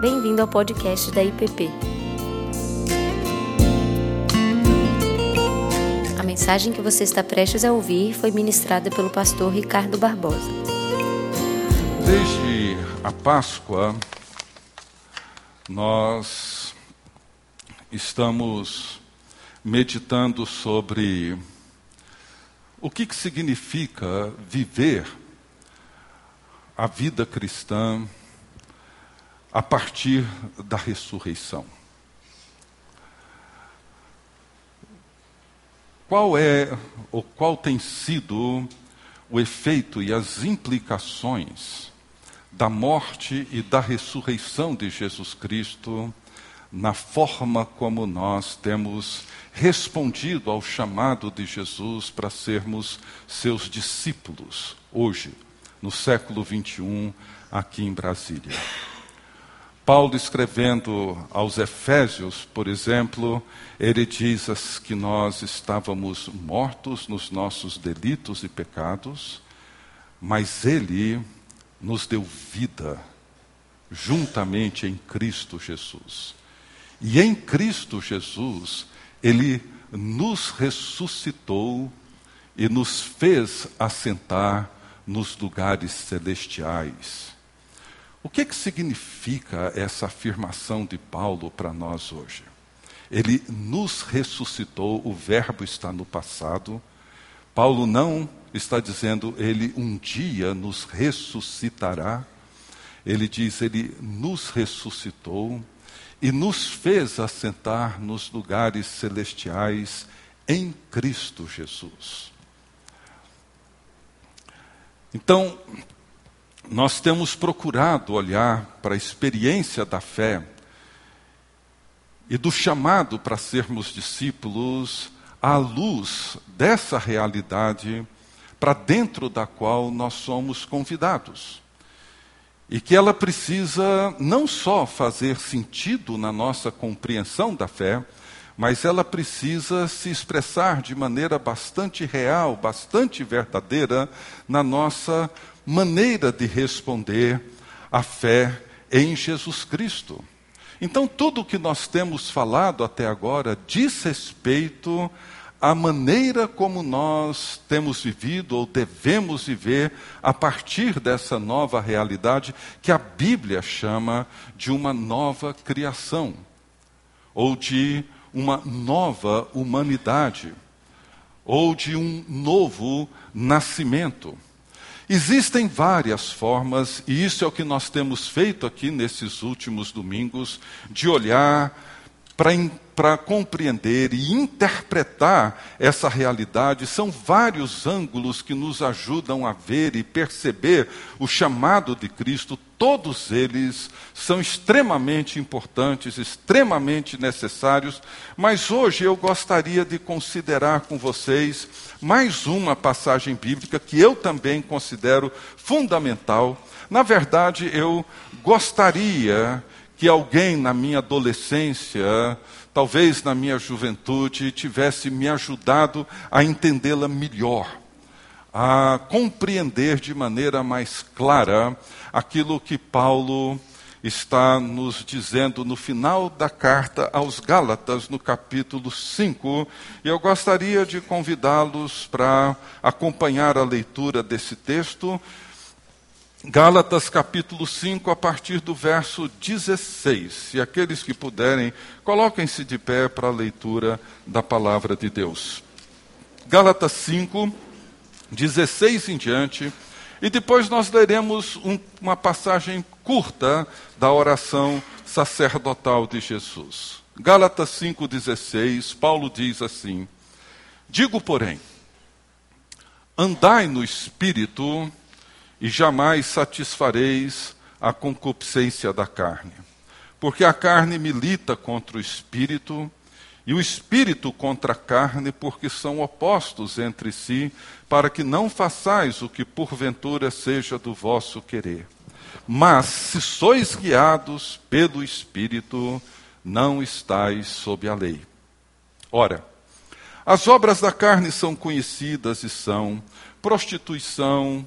Bem-vindo ao podcast da IPP. A mensagem que você está prestes a ouvir foi ministrada pelo pastor Ricardo Barbosa. Desde a Páscoa, nós estamos meditando sobre o que, que significa viver a vida cristã a partir da ressurreição. Qual é ou qual tem sido o efeito e as implicações da morte e da ressurreição de Jesus Cristo na forma como nós temos respondido ao chamado de Jesus para sermos seus discípulos hoje, no século 21, aqui em Brasília. Paulo, escrevendo aos Efésios, por exemplo, ele diz que nós estávamos mortos nos nossos delitos e pecados, mas ele nos deu vida juntamente em Cristo Jesus. E em Cristo Jesus, ele nos ressuscitou e nos fez assentar nos lugares celestiais. O que, que significa essa afirmação de Paulo para nós hoje? Ele nos ressuscitou, o verbo está no passado. Paulo não está dizendo ele um dia nos ressuscitará. Ele diz ele nos ressuscitou e nos fez assentar nos lugares celestiais em Cristo Jesus. Então, nós temos procurado olhar para a experiência da fé e do chamado para sermos discípulos à luz dessa realidade para dentro da qual nós somos convidados. E que ela precisa não só fazer sentido na nossa compreensão da fé, mas ela precisa se expressar de maneira bastante real, bastante verdadeira na nossa maneira de responder à fé em Jesus Cristo. Então, tudo o que nós temos falado até agora diz respeito à maneira como nós temos vivido ou devemos viver a partir dessa nova realidade que a Bíblia chama de uma nova criação, ou de uma nova humanidade, ou de um novo nascimento. Existem várias formas, e isso é o que nós temos feito aqui nesses últimos domingos, de olhar para compreender e interpretar essa realidade. São vários ângulos que nos ajudam a ver e perceber o chamado de Cristo. Todos eles são extremamente importantes, extremamente necessários, mas hoje eu gostaria de considerar com vocês mais uma passagem bíblica que eu também considero fundamental. Na verdade, eu gostaria que alguém na minha adolescência, talvez na minha juventude, tivesse me ajudado a entendê-la melhor, a compreender de maneira mais clara aquilo que Paulo está nos dizendo no final da carta aos Gálatas, no capítulo 5. E eu gostaria de convidá-los para acompanhar a leitura desse texto. Gálatas capítulo 5, a partir do verso 16. E aqueles que puderem, coloquem-se de pé para a leitura da palavra de Deus. Gálatas 5, 16 em diante. E depois nós leremos um, uma passagem curta da oração sacerdotal de Jesus. Gálatas 5,16, Paulo diz assim: Digo, porém, andai no espírito e jamais satisfareis a concupiscência da carne. Porque a carne milita contra o espírito, e o espírito contra a carne, porque são opostos entre si, para que não façais o que porventura seja do vosso querer. Mas se sois guiados pelo espírito, não estais sob a lei. Ora, as obras da carne são conhecidas e são prostituição,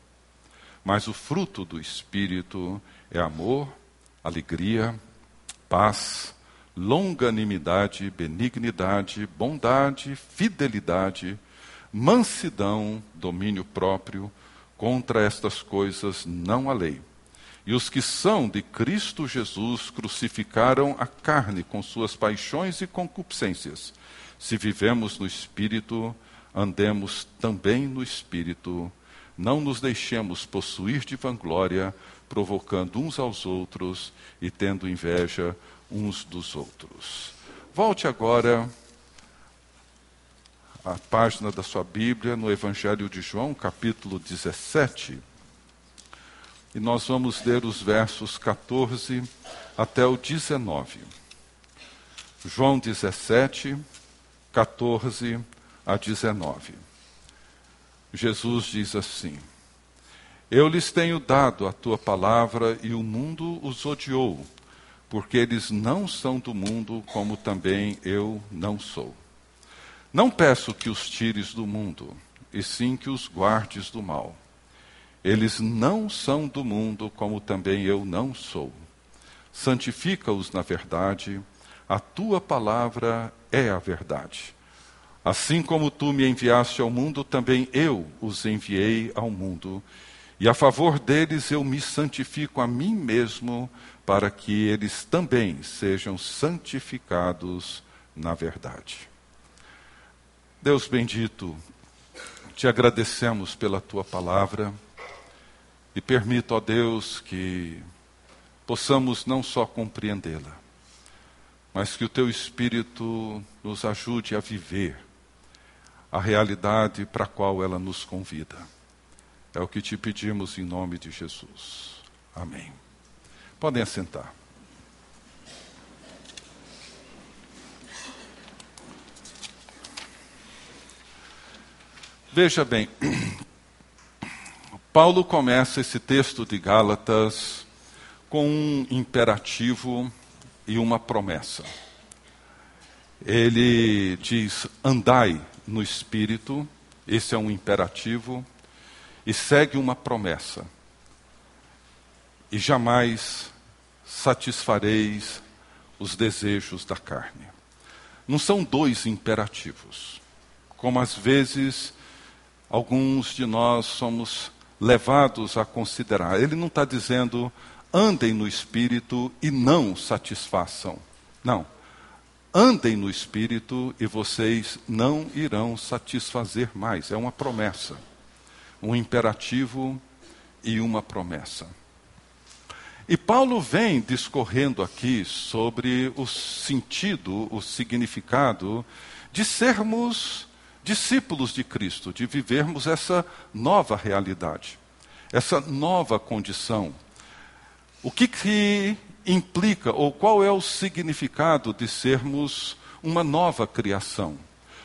Mas o fruto do Espírito é amor, alegria, paz, longanimidade, benignidade, bondade, fidelidade, mansidão, domínio próprio. Contra estas coisas não há lei. E os que são de Cristo Jesus crucificaram a carne com suas paixões e concupiscências. Se vivemos no Espírito, andemos também no Espírito. Não nos deixemos possuir de vanglória, provocando uns aos outros e tendo inveja uns dos outros. Volte agora à página da sua Bíblia, no Evangelho de João, capítulo 17. E nós vamos ler os versos 14 até o 19. João 17, 14 a 19. Jesus diz assim: Eu lhes tenho dado a tua palavra e o mundo os odiou porque eles não são do mundo, como também eu não sou. Não peço que os tires do mundo, e sim que os guardes do mal. Eles não são do mundo, como também eu não sou. Santifica-os na verdade, a tua palavra é a verdade. Assim como tu me enviaste ao mundo, também eu os enviei ao mundo. E a favor deles eu me santifico a mim mesmo, para que eles também sejam santificados na verdade. Deus bendito, te agradecemos pela tua palavra e permita, ó Deus, que possamos não só compreendê-la, mas que o teu Espírito nos ajude a viver a realidade para a qual ela nos convida. É o que te pedimos em nome de Jesus. Amém. Podem assentar. Veja bem, Paulo começa esse texto de Gálatas com um imperativo e uma promessa. Ele diz: andai no espírito, esse é um imperativo, e segue uma promessa. E jamais satisfareis os desejos da carne. Não são dois imperativos, como às vezes alguns de nós somos levados a considerar. Ele não está dizendo andem no espírito e não satisfaçam. Não. Andem no espírito e vocês não irão satisfazer mais. É uma promessa. Um imperativo e uma promessa. E Paulo vem discorrendo aqui sobre o sentido, o significado de sermos discípulos de Cristo, de vivermos essa nova realidade, essa nova condição. O que, que implica, ou qual é o significado de sermos uma nova criação,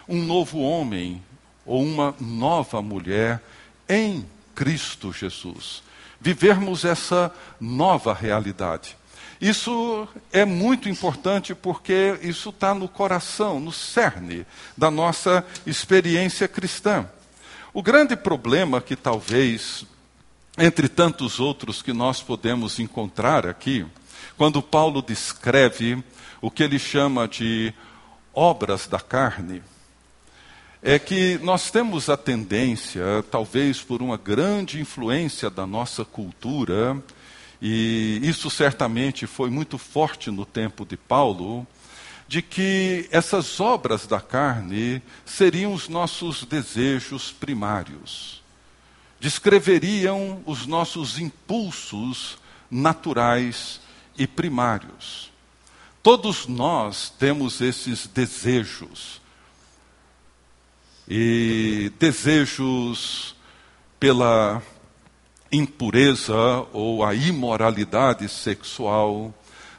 um novo homem ou uma nova mulher em Cristo Jesus? vivermos essa nova realidade. Isso é muito importante porque isso está no coração, no cerne da nossa experiência cristã. O grande problema que talvez, entre tantos outros que nós podemos encontrar aqui, quando Paulo descreve o que ele chama de obras da carne, é que nós temos a tendência, talvez por uma grande influência da nossa cultura, e isso certamente foi muito forte no tempo de Paulo, de que essas obras da carne seriam os nossos desejos primários, descreveriam os nossos impulsos naturais e primários. Todos nós temos esses desejos e desejos pela impureza ou a imoralidade sexual,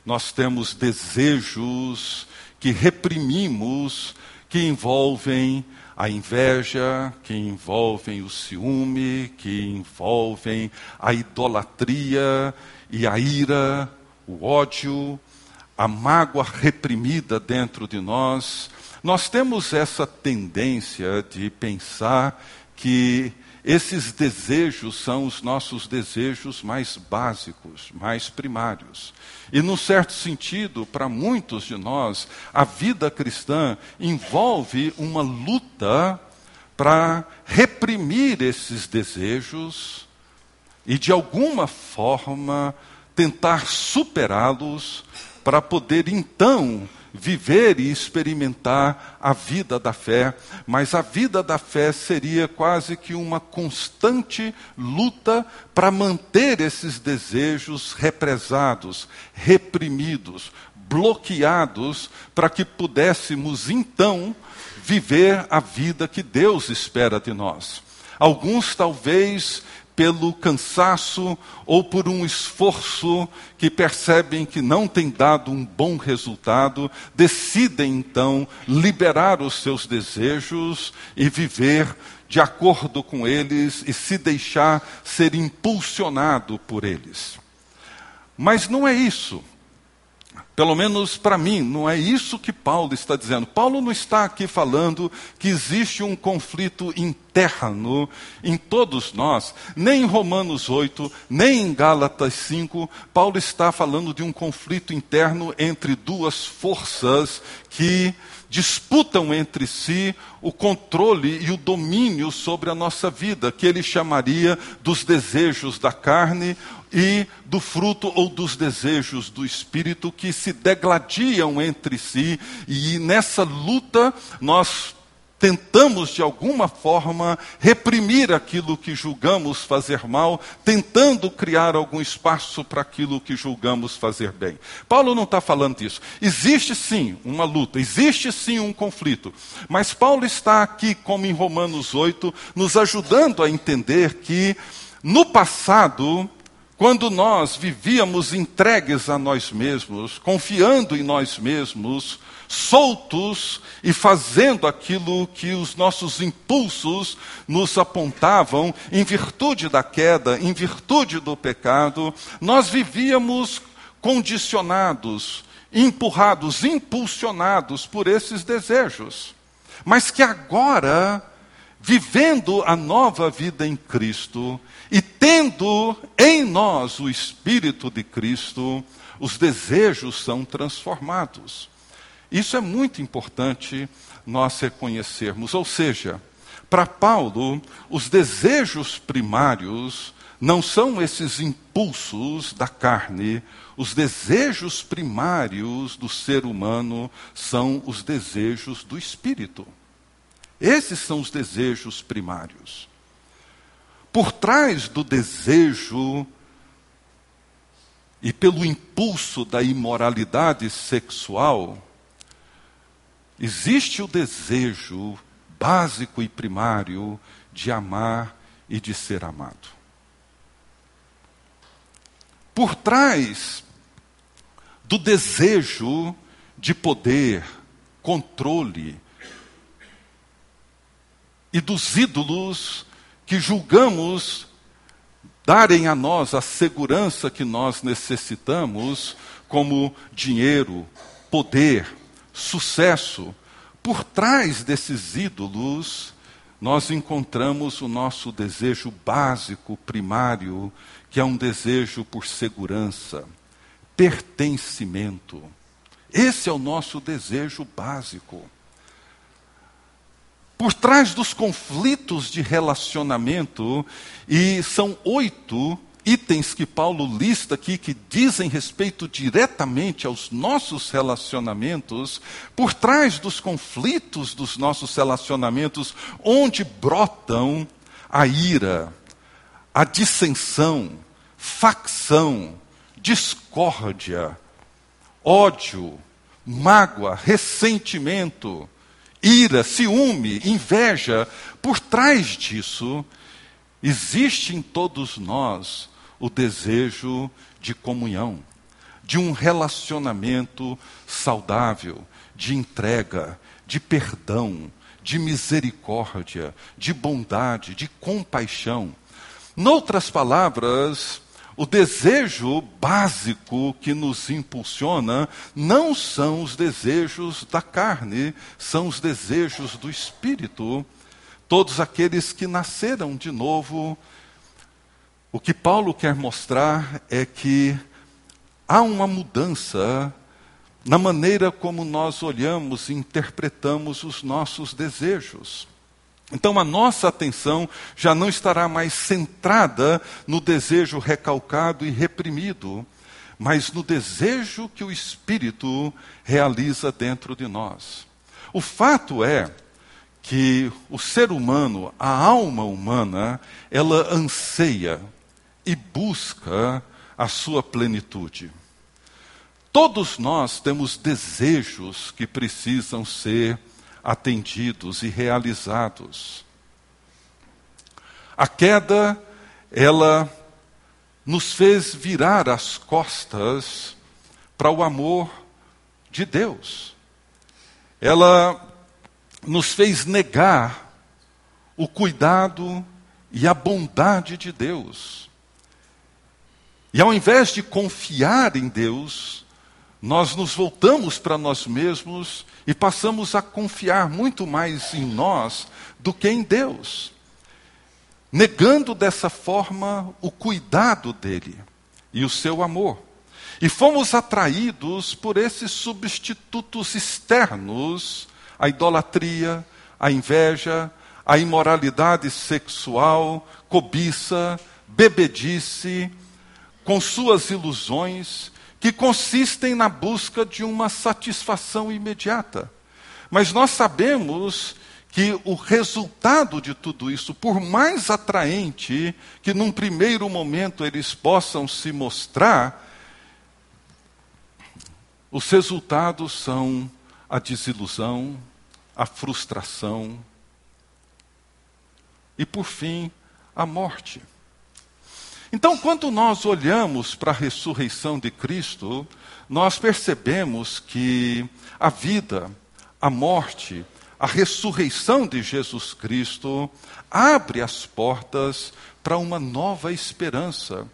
nós temos desejos que reprimimos, que envolvem a inveja, que envolvem o ciúme, que envolvem a idolatria e a ira, o ódio, a mágoa reprimida dentro de nós. Nós temos essa tendência de pensar que esses desejos são os nossos desejos mais básicos, mais primários. E, num certo sentido, para muitos de nós, a vida cristã envolve uma luta para reprimir esses desejos e, de alguma forma, tentar superá-los para poder então viver e experimentar a vida da fé, mas a vida da fé seria quase que uma constante luta para manter esses desejos represados, reprimidos, bloqueados, para que pudéssemos então viver a vida que Deus espera de nós. Alguns talvez pelo cansaço ou por um esforço que percebem que não tem dado um bom resultado, decidem então liberar os seus desejos e viver de acordo com eles e se deixar ser impulsionado por eles. Mas não é isso pelo menos para mim, não é isso que Paulo está dizendo. Paulo não está aqui falando que existe um conflito interno em todos nós, nem em Romanos 8, nem em Gálatas 5. Paulo está falando de um conflito interno entre duas forças que disputam entre si o controle e o domínio sobre a nossa vida, que ele chamaria dos desejos da carne e do fruto ou dos desejos do espírito que se degladiam entre si, e nessa luta nós tentamos de alguma forma reprimir aquilo que julgamos fazer mal, tentando criar algum espaço para aquilo que julgamos fazer bem. Paulo não está falando disso. Existe sim uma luta, existe sim um conflito, mas Paulo está aqui, como em Romanos 8, nos ajudando a entender que no passado quando nós vivíamos entregues a nós mesmos, confiando em nós mesmos, soltos e fazendo aquilo que os nossos impulsos nos apontavam, em virtude da queda, em virtude do pecado, nós vivíamos condicionados, empurrados, impulsionados por esses desejos. Mas que agora, vivendo a nova vida em Cristo, e tendo em nós o Espírito de Cristo, os desejos são transformados. Isso é muito importante nós reconhecermos. Ou seja, para Paulo, os desejos primários não são esses impulsos da carne, os desejos primários do ser humano são os desejos do espírito. Esses são os desejos primários. Por trás do desejo e pelo impulso da imoralidade sexual, existe o desejo básico e primário de amar e de ser amado. Por trás do desejo de poder, controle e dos ídolos que julgamos darem a nós a segurança que nós necessitamos, como dinheiro, poder, sucesso, por trás desses ídolos, nós encontramos o nosso desejo básico, primário, que é um desejo por segurança, pertencimento. Esse é o nosso desejo básico. Por trás dos conflitos de relacionamento, e são oito itens que Paulo lista aqui que dizem respeito diretamente aos nossos relacionamentos, por trás dos conflitos dos nossos relacionamentos, onde brotam a ira, a dissensão, facção, discórdia, ódio, mágoa, ressentimento, ira, ciúme, inveja, por trás disso, existe em todos nós o desejo de comunhão, de um relacionamento saudável, de entrega, de perdão, de misericórdia, de bondade, de compaixão. Noutras palavras, o desejo básico que nos impulsiona não são os desejos da carne, são os desejos do espírito. Todos aqueles que nasceram de novo, o que Paulo quer mostrar é que há uma mudança na maneira como nós olhamos e interpretamos os nossos desejos. Então a nossa atenção já não estará mais centrada no desejo recalcado e reprimido, mas no desejo que o Espírito realiza dentro de nós. O fato é que o ser humano, a alma humana, ela anseia e busca a sua plenitude. Todos nós temos desejos que precisam ser atendidos e realizados. A queda, ela nos fez virar as costas para o amor de Deus. Ela nos fez negar o cuidado e a bondade de Deus. E ao invés de confiar em Deus, nós nos voltamos para nós mesmos e passamos a confiar muito mais em nós do que em Deus, negando dessa forma o cuidado dele e o seu amor. E fomos atraídos por esses substitutos externos, a idolatria, a inveja, a imoralidade sexual, cobiça, bebedice, com suas ilusões que consistem na busca de uma satisfação imediata. Mas nós sabemos que o resultado de tudo isso, por mais atraente que num primeiro momento eles possam se mostrar, os resultados são a desilusão, a frustração e, por fim, a morte. Então, quando nós olhamos para a ressurreição de Cristo, nós percebemos que a vida, a morte, a ressurreição de Jesus Cristo abre as portas para uma nova esperança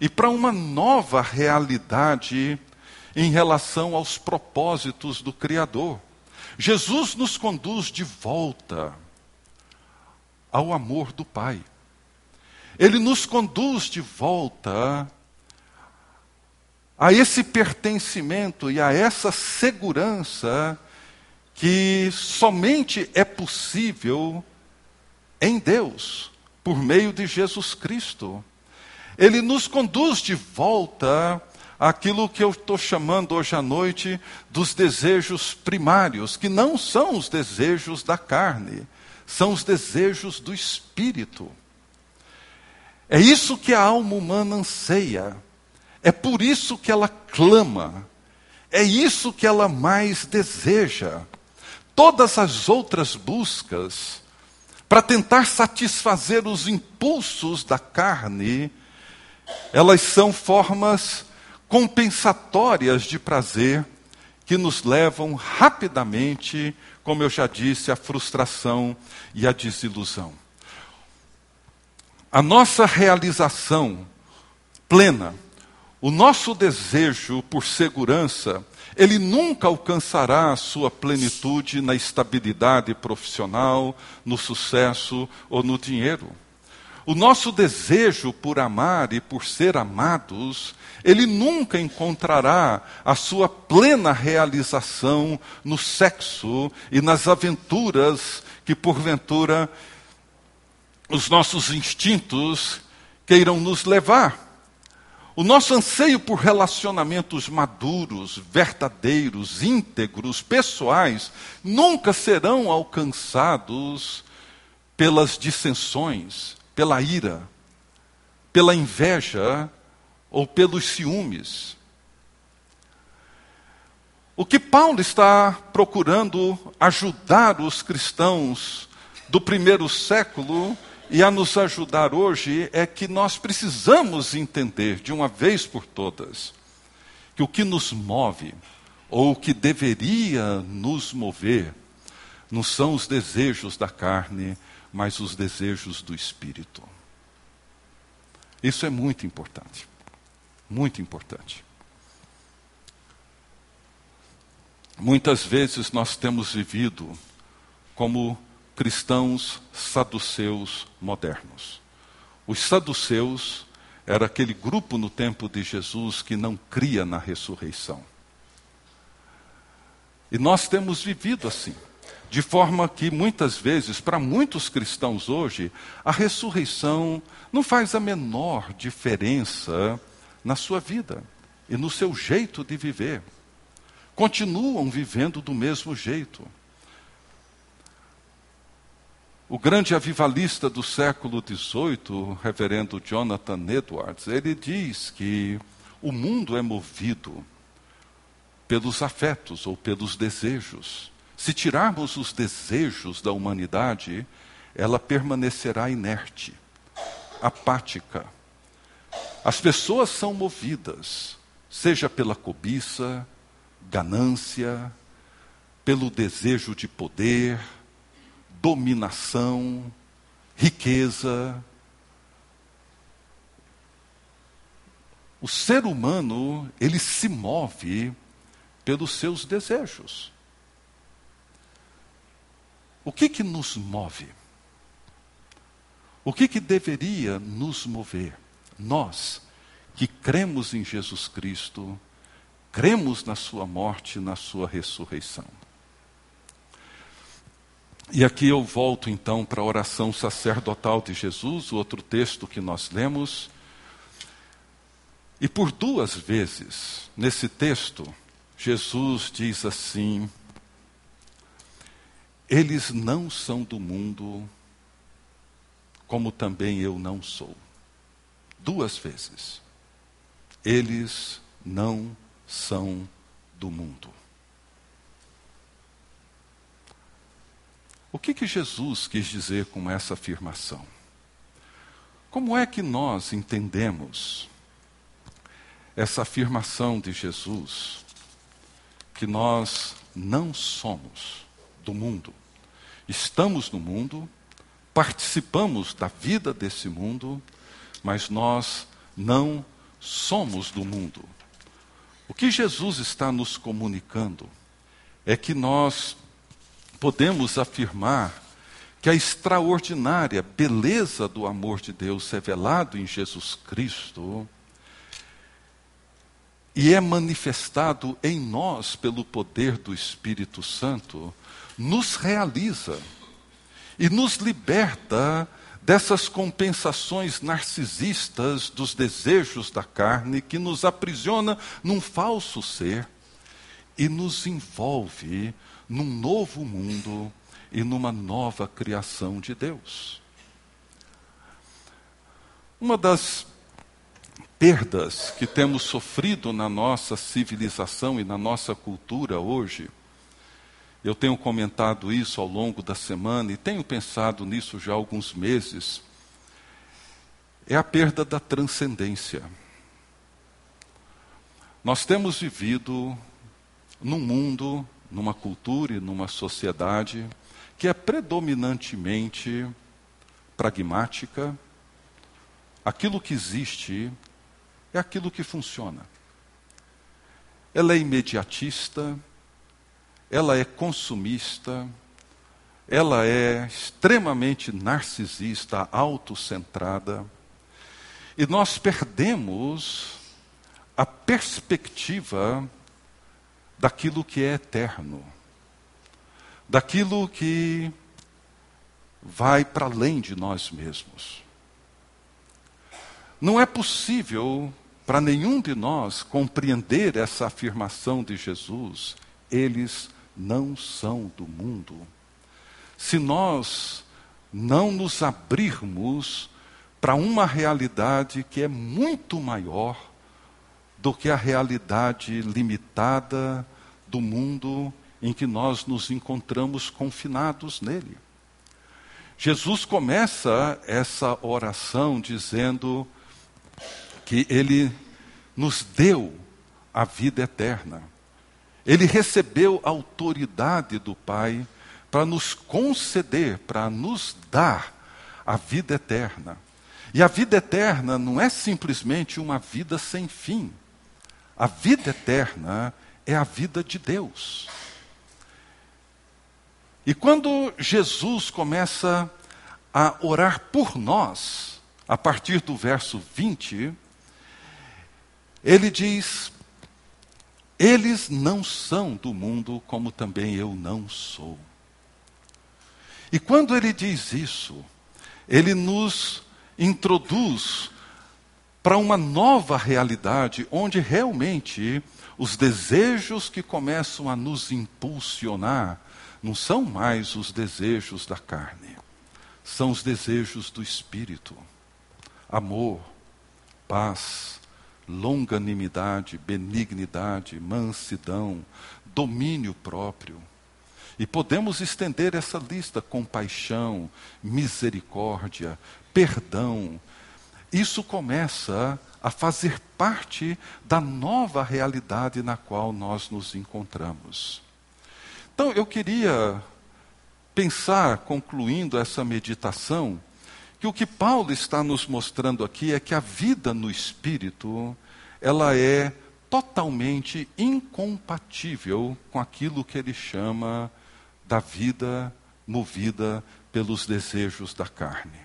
e para uma nova realidade em relação aos propósitos do Criador. Jesus nos conduz de volta ao amor do Pai. Ele nos conduz de volta a esse pertencimento e a essa segurança que somente é possível em Deus, por meio de Jesus Cristo. Ele nos conduz de volta àquilo que eu estou chamando hoje à noite dos desejos primários, que não são os desejos da carne, são os desejos do espírito. É isso que a alma humana anseia. É por isso que ela clama. É isso que ela mais deseja. Todas as outras buscas para tentar satisfazer os impulsos da carne, elas são formas compensatórias de prazer que nos levam rapidamente, como eu já disse, à frustração e à desilusão. A nossa realização plena, o nosso desejo por segurança, ele nunca alcançará a sua plenitude na estabilidade profissional, no sucesso ou no dinheiro. O nosso desejo por amar e por ser amados, ele nunca encontrará a sua plena realização no sexo e nas aventuras que porventura os nossos instintos queiram nos levar. O nosso anseio por relacionamentos maduros, verdadeiros, íntegros, pessoais, nunca serão alcançados pelas dissensões, pela ira, pela inveja ou pelos ciúmes. O que Paulo está procurando ajudar os cristãos do primeiro século e a nos ajudar hoje é que nós precisamos entender de uma vez por todas que o que nos move, ou o que deveria nos mover, não são os desejos da carne, mas os desejos do espírito. Isso é muito importante. Muito importante. Muitas vezes nós temos vivido como cristãos saduceus modernos. Os saduceus era aquele grupo no tempo de Jesus que não cria na ressurreição. E nós temos vivido assim, de forma que muitas vezes, para muitos cristãos hoje, a ressurreição não faz a menor diferença na sua vida e no seu jeito de viver. Continuam vivendo do mesmo jeito. O grande avivalista do século XVIII, reverendo Jonathan Edwards, ele diz que o mundo é movido pelos afetos ou pelos desejos. Se tirarmos os desejos da humanidade, ela permanecerá inerte, apática. As pessoas são movidas, seja pela cobiça, ganância, pelo desejo de poder, dominação, riqueza. O ser humano, ele se move pelos seus desejos. O que que nos move? O que que deveria nos mover? Nós que cremos em Jesus Cristo, cremos na sua morte na sua ressurreição. E aqui eu volto então para a oração sacerdotal de Jesus, o outro texto que nós lemos. E por duas vezes, nesse texto, Jesus diz assim: Eles não são do mundo, como também eu não sou. Duas vezes. Eles não são do mundo. O que, que Jesus quis dizer com essa afirmação? Como é que nós entendemos essa afirmação de Jesus, que nós não somos do mundo, estamos no mundo, participamos da vida desse mundo, mas nós não somos do mundo. O que Jesus está nos comunicando é que nós podemos afirmar que a extraordinária beleza do amor de Deus revelado em Jesus Cristo e é manifestado em nós pelo poder do Espírito Santo, nos realiza e nos liberta dessas compensações narcisistas dos desejos da carne que nos aprisiona num falso ser e nos envolve num novo mundo e numa nova criação de Deus. Uma das perdas que temos sofrido na nossa civilização e na nossa cultura hoje, eu tenho comentado isso ao longo da semana e tenho pensado nisso já há alguns meses, é a perda da transcendência. Nós temos vivido num mundo numa cultura e numa sociedade que é predominantemente pragmática, aquilo que existe é aquilo que funciona. Ela é imediatista, ela é consumista, ela é extremamente narcisista, autocentrada, e nós perdemos a perspectiva daquilo que é eterno, daquilo que vai para além de nós mesmos. Não é possível para nenhum de nós compreender essa afirmação de Jesus, eles não são do mundo, se nós não nos abrirmos para uma realidade que é muito maior do que a realidade limitada do mundo em que nós nos encontramos confinados nele. Jesus começa essa oração dizendo que ele nos deu a vida eterna ele recebeu autoridade do Pai para nos conceder, para nos dar a vida eterna. E a vida eterna não é simplesmente uma vida sem fim. A vida eterna é a vida de Deus. E quando Jesus começa a orar por nós, a partir do verso 20, ele diz: Eles não são do mundo, como também eu não sou. E quando ele diz isso, ele nos introduz para uma nova realidade, onde realmente os desejos que começam a nos impulsionar não são mais os desejos da carne, são os desejos do espírito. Amor, paz, longanimidade, benignidade, mansidão, domínio próprio. E podemos estender essa lista: compaixão, misericórdia, perdão. Isso começa a fazer parte da nova realidade na qual nós nos encontramos. Então, eu queria pensar, concluindo essa meditação, que o que Paulo está nos mostrando aqui é que a vida no espírito, ela é totalmente incompatível com aquilo que ele chama da vida movida pelos desejos da carne.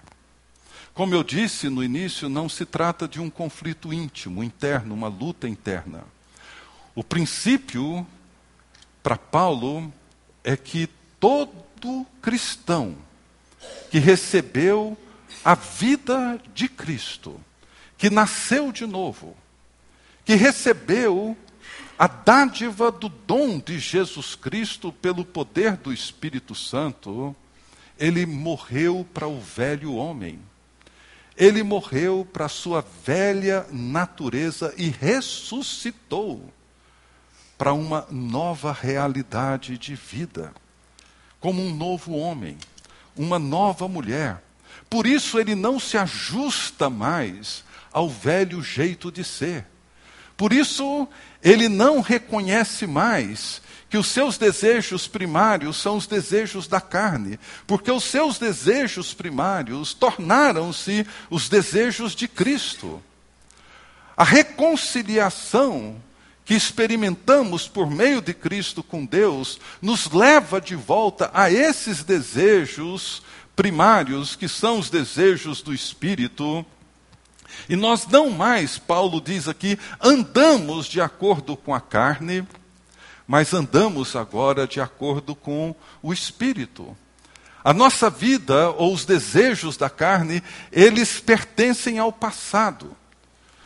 Como eu disse no início, não se trata de um conflito íntimo, interno, uma luta interna. O princípio para Paulo é que todo cristão que recebeu a vida de Cristo, que nasceu de novo, que recebeu a dádiva do dom de Jesus Cristo pelo poder do Espírito Santo, ele morreu para o velho homem. Ele morreu para a sua velha natureza e ressuscitou para uma nova realidade de vida, como um novo homem, uma nova mulher. Por isso ele não se ajusta mais ao velho jeito de ser. Por isso ele não reconhece mais que os seus desejos primários são os desejos da carne, porque os seus desejos primários tornaram-se os desejos de Cristo. A reconciliação que experimentamos por meio de Cristo com Deus nos leva de volta a esses desejos primários, que são os desejos do espírito. E nós não mais, Paulo diz aqui, andamos de acordo com a carne, mas andamos agora de acordo com o Espírito. A nossa vida, ou os desejos da carne, eles pertencem ao passado.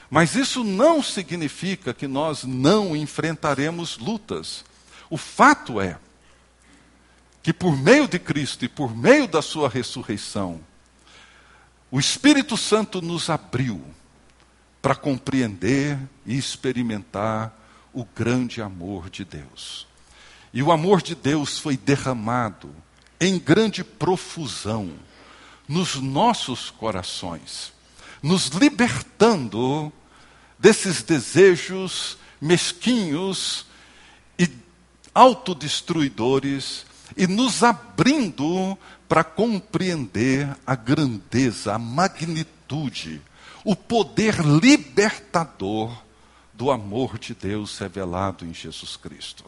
Mas isso não significa que nós não enfrentaremos lutas. O fato é que, por meio de Cristo e por meio da Sua ressurreição, o Espírito Santo nos abriu para compreender e experimentar o grande amor de Deus. E o amor de Deus foi derramado em grande profusão nos nossos corações, nos libertando desses desejos mesquinhos e autodestruidores e nos abrindo para compreender a grandeza, a magnitude, o poder libertador do amor de Deus revelado em Jesus Cristo.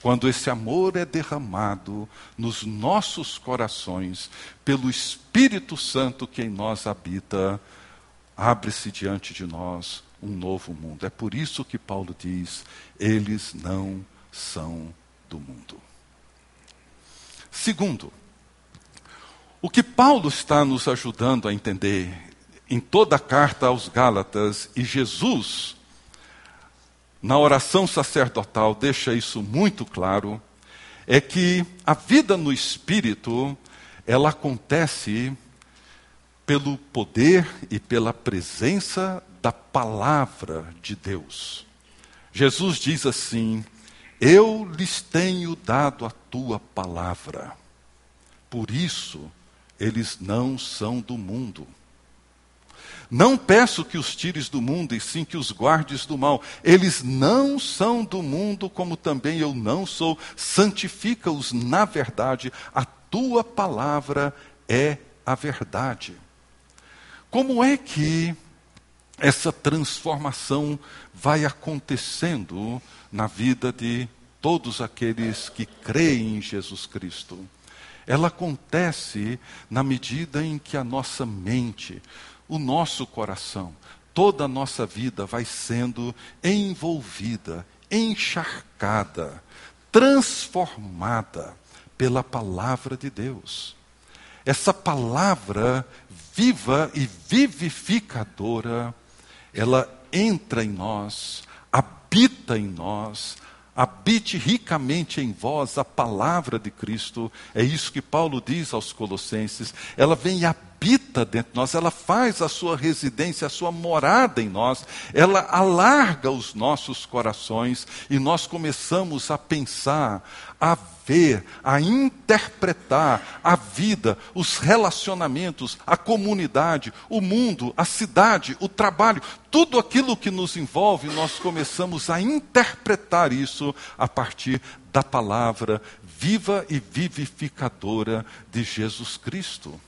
Quando esse amor é derramado nos nossos corações pelo Espírito Santo que em nós habita, abre-se diante de nós um novo mundo. É por isso que Paulo diz: eles não são do mundo. Segundo, o que Paulo está nos ajudando a entender em toda a carta aos Gálatas e Jesus na oração sacerdotal deixa isso muito claro, é que a vida no espírito, ela acontece pelo poder e pela presença da palavra de Deus. Jesus diz assim: Eu lhes tenho dado a tua palavra, por isso eles não são do mundo. Não peço que os tires do mundo, e sim que os guardes do mal. Eles não são do mundo, como também eu não sou. Santifica-os na verdade. A tua palavra é a verdade. Como é que essa transformação vai acontecendo na vida de todos aqueles que creem em Jesus Cristo? Ela acontece na medida em que a nossa mente, o nosso coração, toda a nossa vida vai sendo envolvida, encharcada, transformada pela palavra de Deus. Essa palavra viva e vivificadora, ela entra em nós, habita em nós, habite ricamente em vós a palavra de Cristo. É isso que Paulo diz aos Colossenses. Ela vem e habita dentro de nós, ela faz a sua residência, a sua morada em nós, ela alarga os nossos corações e nós começamos a pensar, a ver, a interpretar a vida, os relacionamentos, a comunidade, o mundo, a cidade, o trabalho, tudo aquilo que nos envolve, nós começamos a interpretar isso a partir da palavra viva e vivificadora de Jesus Cristo.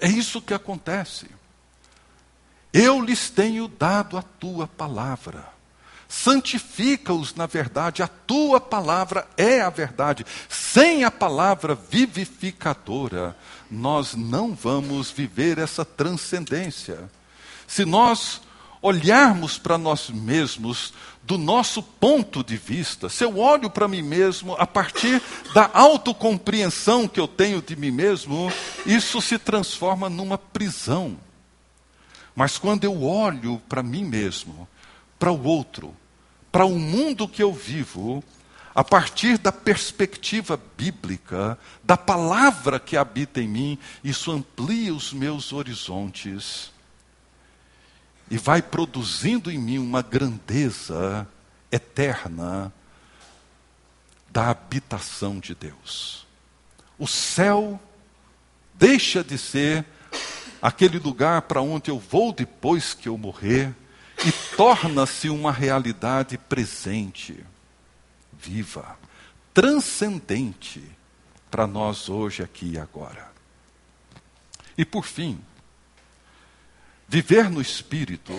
É isso que acontece. Eu lhes tenho dado a tua palavra. Santifica-os na verdade, a tua palavra é a verdade. Sem a palavra vivificadora, nós não vamos viver essa transcendência. Se nós olharmos para nós mesmos do nosso ponto de vista, se eu olho para mim mesmo a partir da autocompreensão que eu tenho de mim mesmo, isso se transforma numa prisão. Mas quando eu olho para mim mesmo, para o outro, para o mundo que eu vivo, a partir da perspectiva bíblica, da palavra que habita em mim, isso amplia os meus horizontes e vai produzindo em mim uma grandeza eterna da habitação de Deus. O céu deixa de ser aquele lugar para onde eu vou depois que eu morrer e torna-se uma realidade presente, viva, transcendente para nós hoje, aqui e agora. E por fim, Viver no Espírito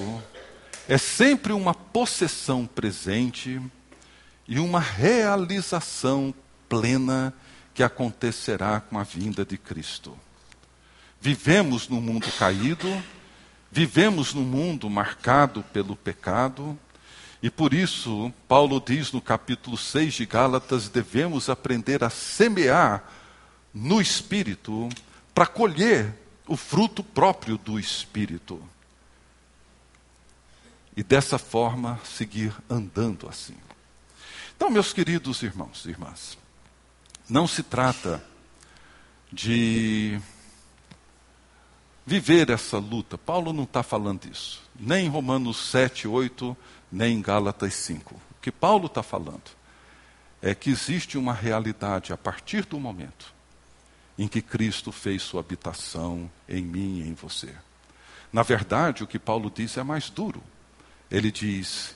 é sempre uma possessão presente e uma realização plena que acontecerá com a vinda de Cristo. Vivemos num mundo caído, vivemos num mundo marcado pelo pecado, e por isso, Paulo diz no capítulo 6 de Gálatas: devemos aprender a semear no Espírito para colher o fruto próprio do Espírito. E dessa forma seguir andando assim. Então, meus queridos irmãos e irmãs, não se trata de viver essa luta. Paulo não está falando isso. Nem em Romanos 7, 8, nem em Gálatas 5. O que Paulo está falando é que existe uma realidade a partir do momento em que Cristo fez sua habitação em mim e em você. Na verdade, o que Paulo diz é mais duro. Ele diz: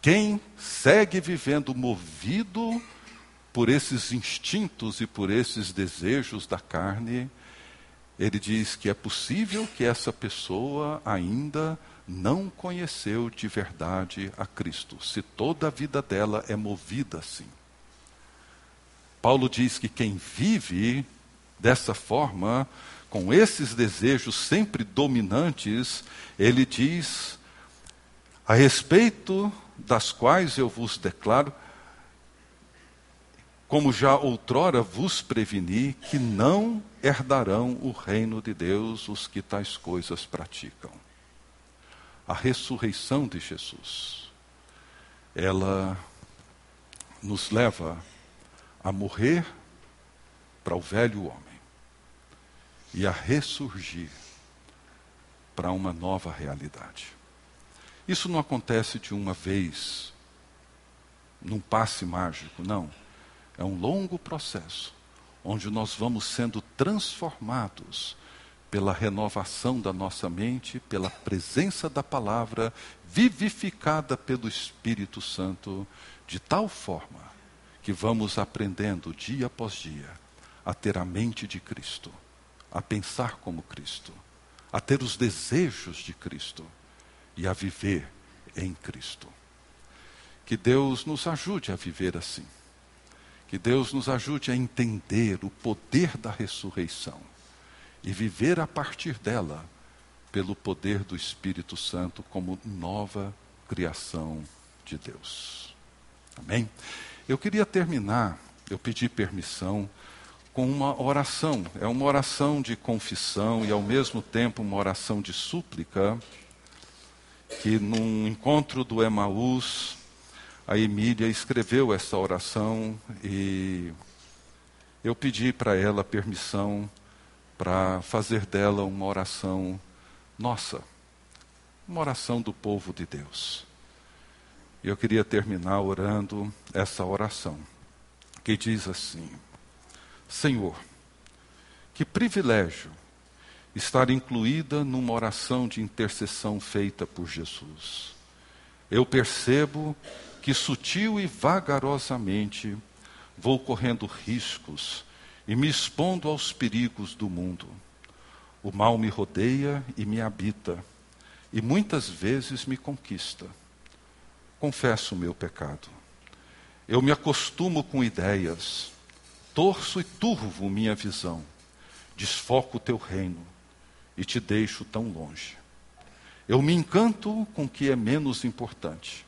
quem segue vivendo movido por esses instintos e por esses desejos da carne, ele diz que é possível que essa pessoa ainda não conheceu de verdade a Cristo, se toda a vida dela é movida assim. Paulo diz que quem vive dessa forma, com esses desejos sempre dominantes, ele diz: a respeito das quais eu vos declaro, como já outrora vos preveni, que não herdarão o reino de Deus os que tais coisas praticam. A ressurreição de Jesus, ela nos leva a morrer para o velho homem e a ressurgir para uma nova realidade. Isso não acontece de uma vez, num passe mágico, não. É um longo processo, onde nós vamos sendo transformados pela renovação da nossa mente, pela presença da palavra vivificada pelo Espírito Santo, de tal forma que vamos aprendendo dia após dia a ter a mente de Cristo, a pensar como Cristo, a ter os desejos de Cristo e a viver em Cristo. Que Deus nos ajude a viver assim. Que Deus nos ajude a entender o poder da ressurreição e viver a partir dela pelo poder do Espírito Santo como nova criação de Deus. Amém? Eu queria terminar, eu pedi permissão, com uma oração. É uma oração de confissão e, ao mesmo tempo, uma oração de súplica. Que num encontro do Emaús, a Emília escreveu essa oração e eu pedi para ela permissão para fazer dela uma oração nossa, uma oração do povo de Deus. E eu queria terminar orando essa oração, que diz assim: Senhor, que privilégio estar incluída numa oração de intercessão feita por Jesus. Eu percebo que sutil e vagarosamente vou correndo riscos e me expondo aos perigos do mundo. O mal me rodeia e me habita, e muitas vezes me conquista. Confesso o meu pecado. Eu me acostumo com ideias, torço e turvo minha visão, desfoco o teu reino e te deixo tão longe. Eu me encanto com o que é menos importante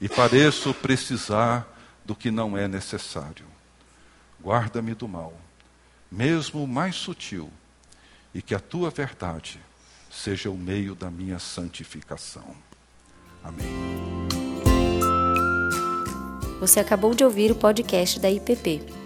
e pareço precisar do que não é necessário. Guarda-me do mal mesmo o mais sutil, e que a tua verdade seja o meio da minha santificação. Amém. Você acabou de ouvir o podcast da IPP.